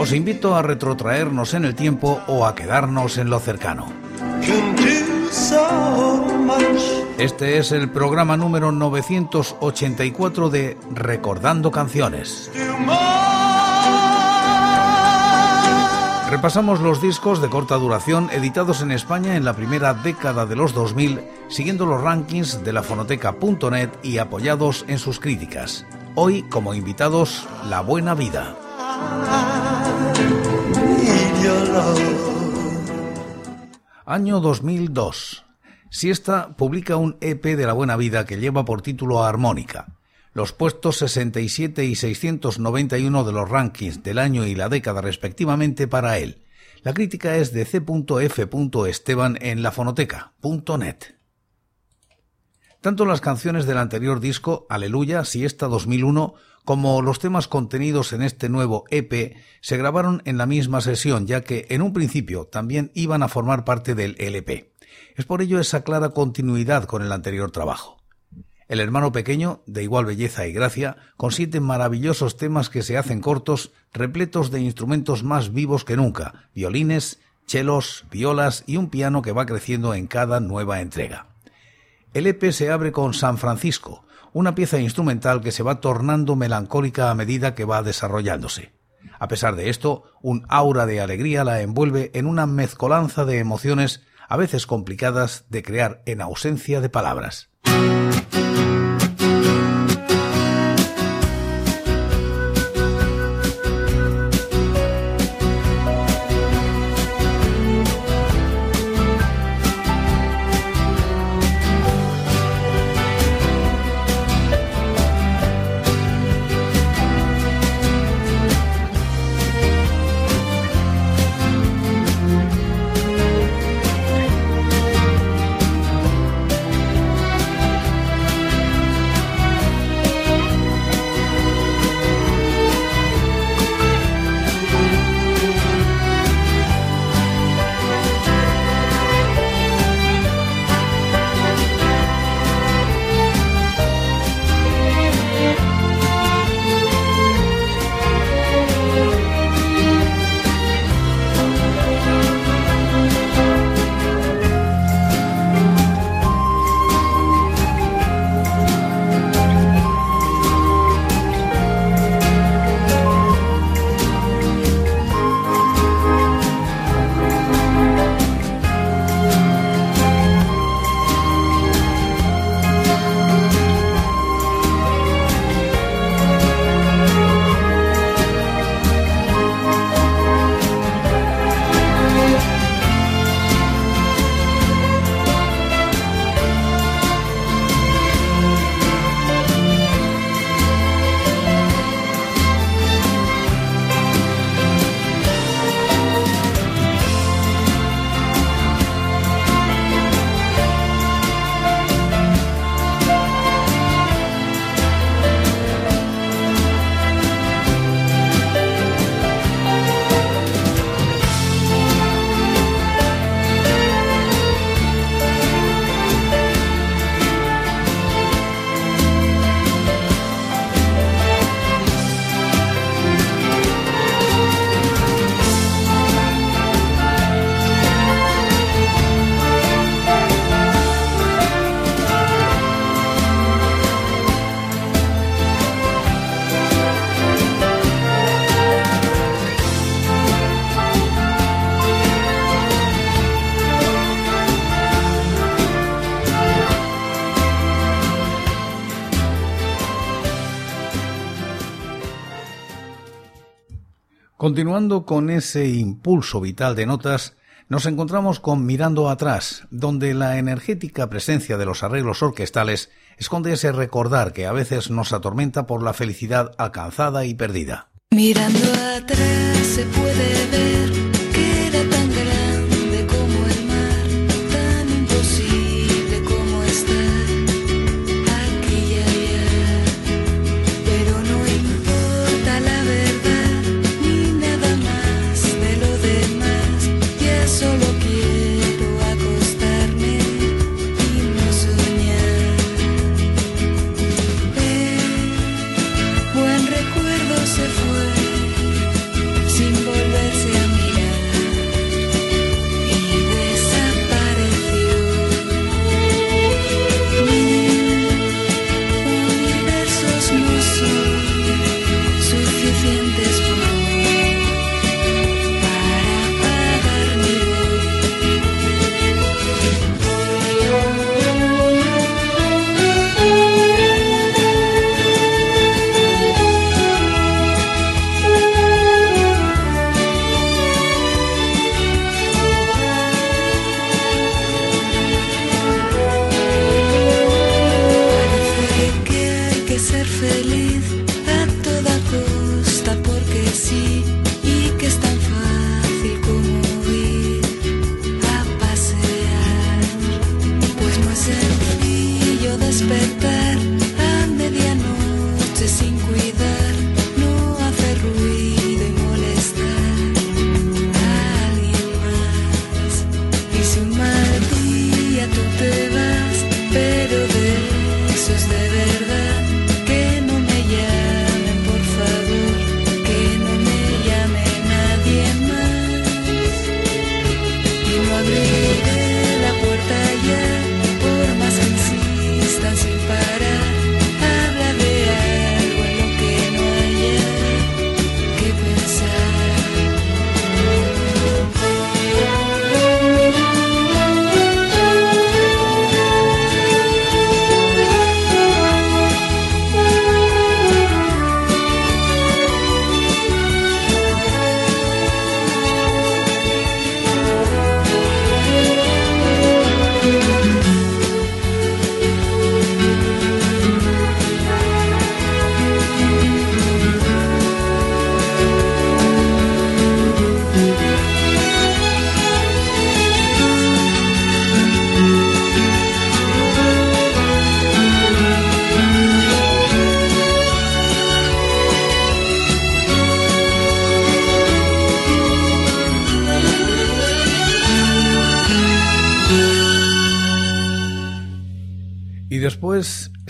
Os invito a retrotraernos en el tiempo o a quedarnos en lo cercano. Este es el programa número 984 de Recordando Canciones. Repasamos los discos de corta duración editados en España en la primera década de los 2000, siguiendo los rankings de la fonoteca.net y apoyados en sus críticas. Hoy, como invitados, La Buena Vida. Año 2002. Siesta publica un EP de La Buena Vida que lleva por título Armónica. Los puestos 67 y 691 de los rankings del año y la década respectivamente para él. La crítica es de C.F. Esteban en lafonoteca.net. Tanto las canciones del anterior disco, Aleluya, Siesta 2001, como los temas contenidos en este nuevo EP se grabaron en la misma sesión, ya que en un principio también iban a formar parte del LP. Es por ello esa clara continuidad con el anterior trabajo. El hermano pequeño, de igual belleza y gracia, con siete maravillosos temas que se hacen cortos, repletos de instrumentos más vivos que nunca, violines, chelos, violas y un piano que va creciendo en cada nueva entrega. El EP se abre con San Francisco, una pieza instrumental que se va tornando melancólica a medida que va desarrollándose. A pesar de esto, un aura de alegría la envuelve en una mezcolanza de emociones a veces complicadas de crear en ausencia de palabras. Continuando con ese impulso vital de notas, nos encontramos con Mirando atrás, donde la energética presencia de los arreglos orquestales esconde ese recordar que a veces nos atormenta por la felicidad alcanzada y perdida. Mirando atrás se puede ver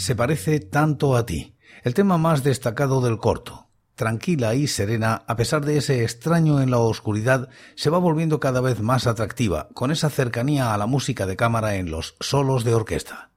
se parece tanto a ti, el tema más destacado del corto. Tranquila y serena, a pesar de ese extraño en la oscuridad, se va volviendo cada vez más atractiva, con esa cercanía a la música de cámara en los solos de orquesta.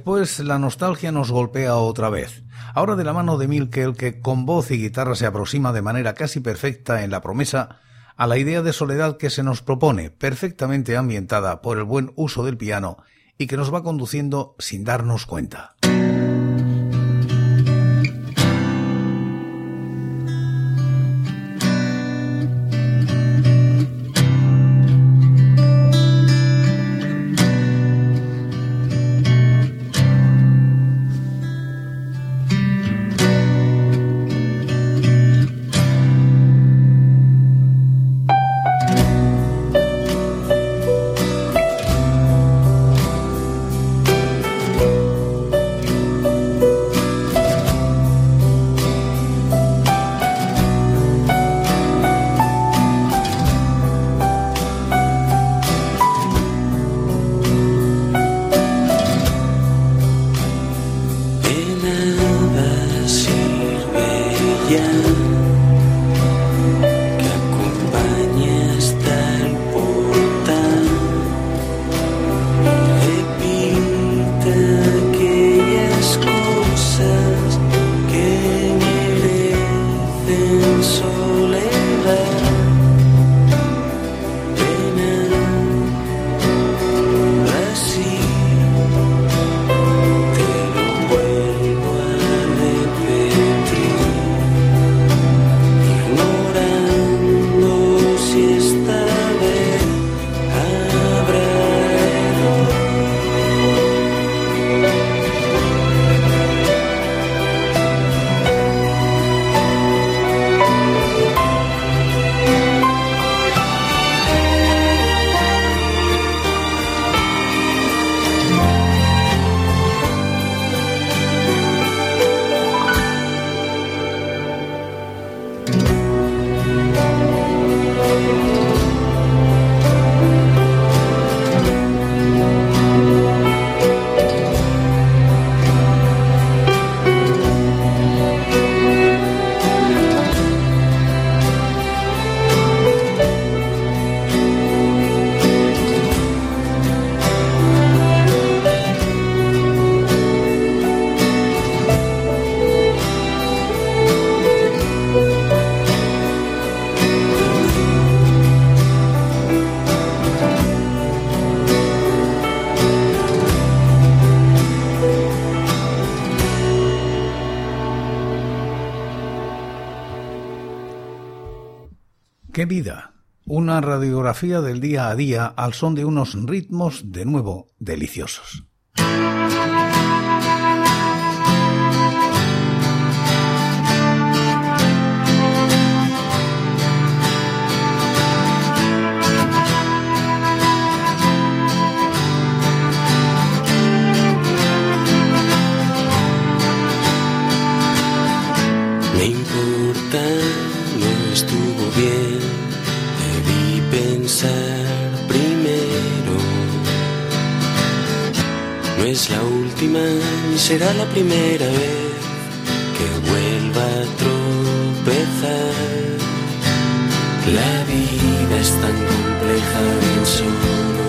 Después la nostalgia nos golpea otra vez, ahora de la mano de Milkel que con voz y guitarra se aproxima de manera casi perfecta en la promesa a la idea de soledad que se nos propone, perfectamente ambientada por el buen uso del piano y que nos va conduciendo sin darnos cuenta. Radiografía del día a día al son de unos ritmos de nuevo deliciosos. Será la primera vez que vuelva a tropezar. La vida es tan compleja, bien solo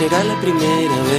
será la primera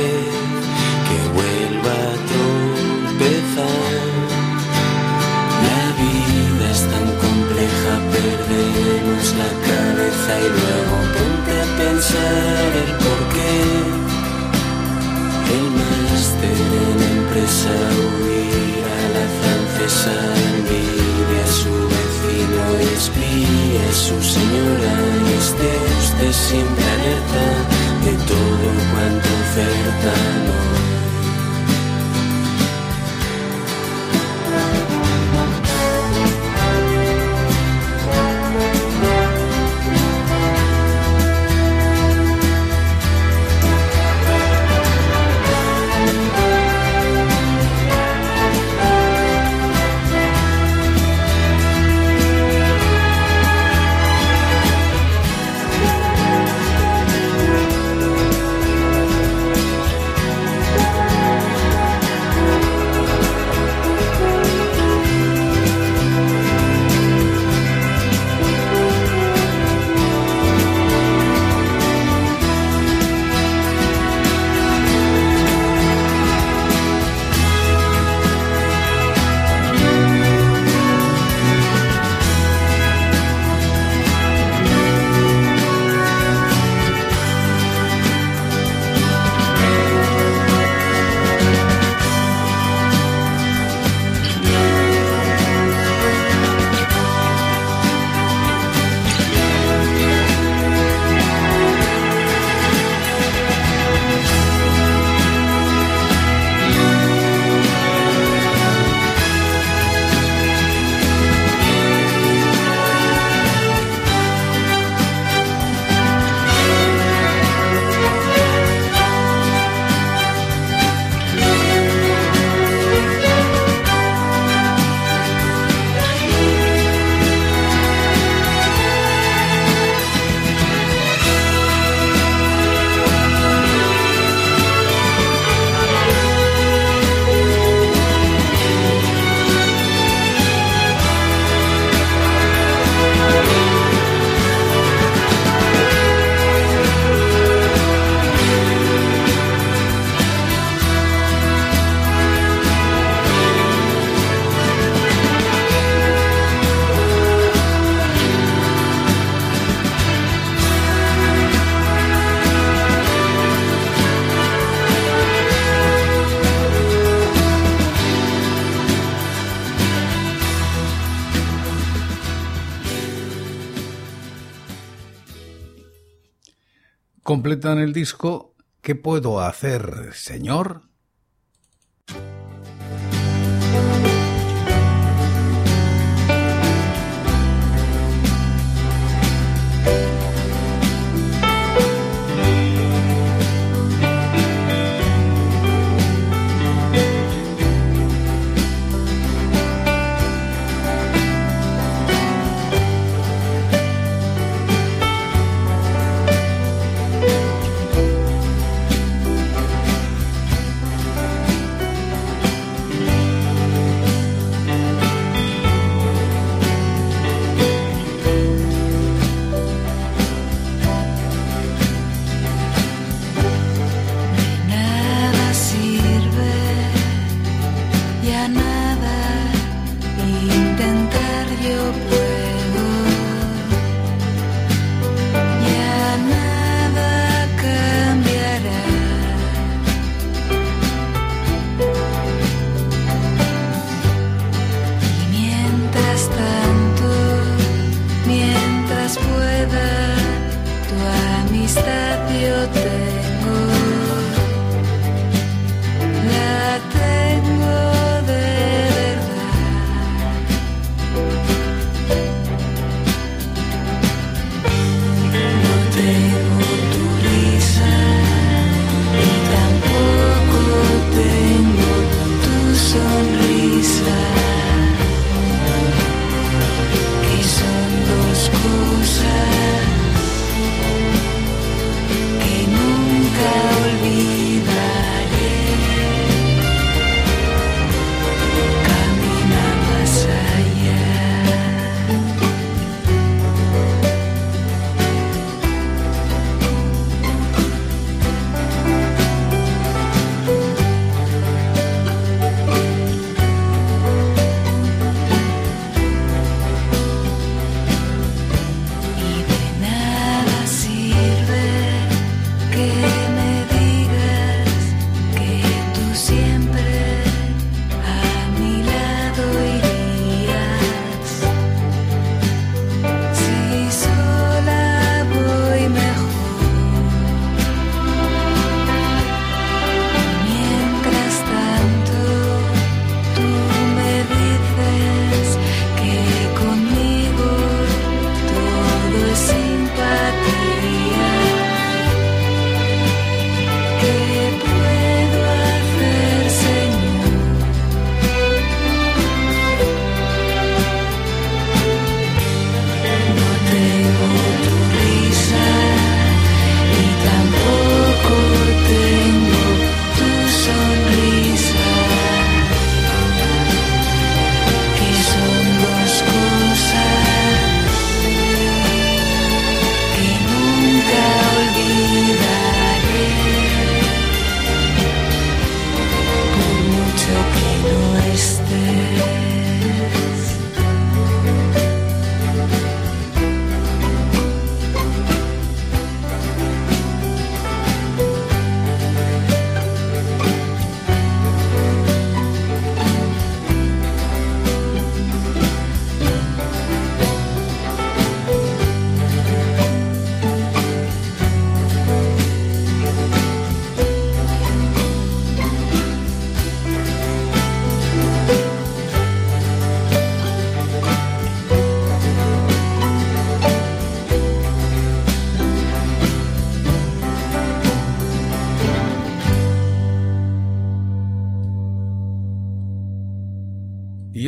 completan el disco ¿Qué puedo hacer, señor?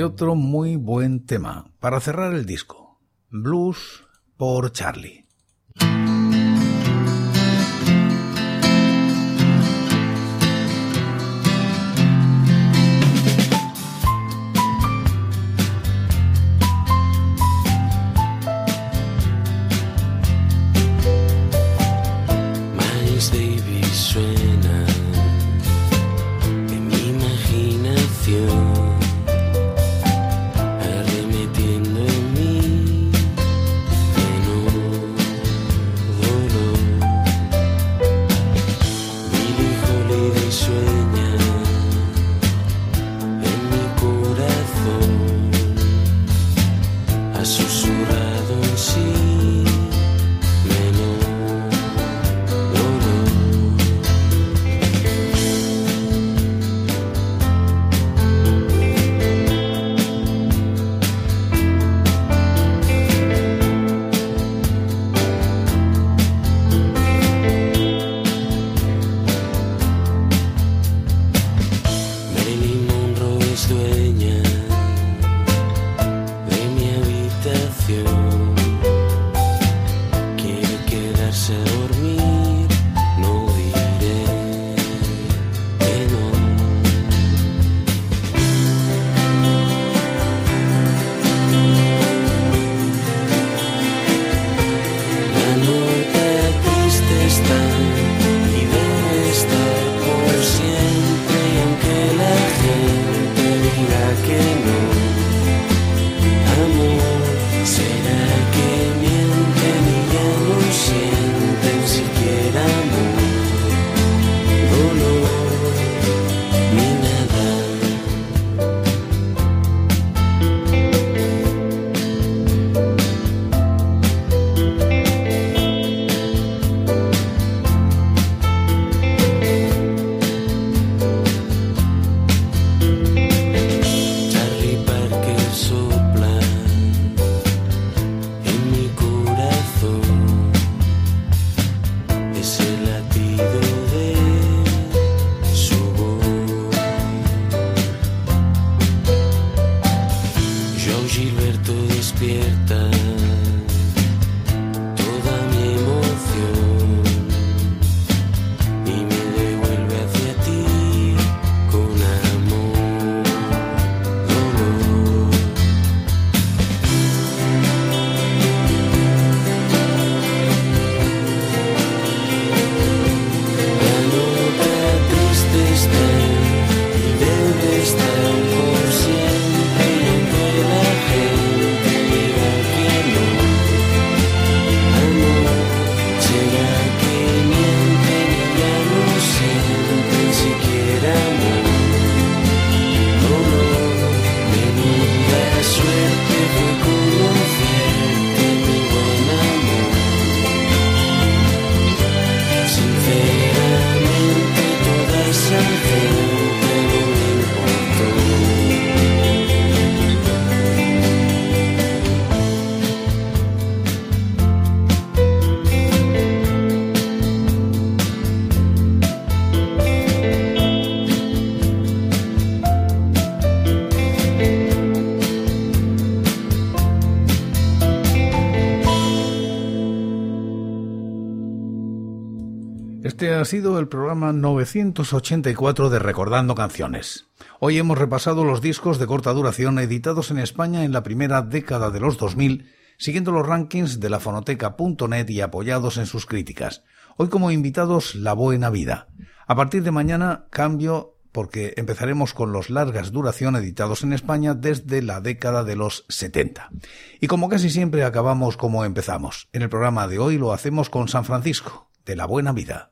Otro muy buen tema para cerrar el disco, Blues por Charlie. Este ha sido el programa 984 de Recordando Canciones. Hoy hemos repasado los discos de corta duración editados en España en la primera década de los 2000, siguiendo los rankings de la fonoteca.net y apoyados en sus críticas. Hoy como invitados La Buena Vida. A partir de mañana cambio porque empezaremos con los largas duración editados en España desde la década de los 70. Y como casi siempre acabamos como empezamos. En el programa de hoy lo hacemos con San Francisco, de la buena vida.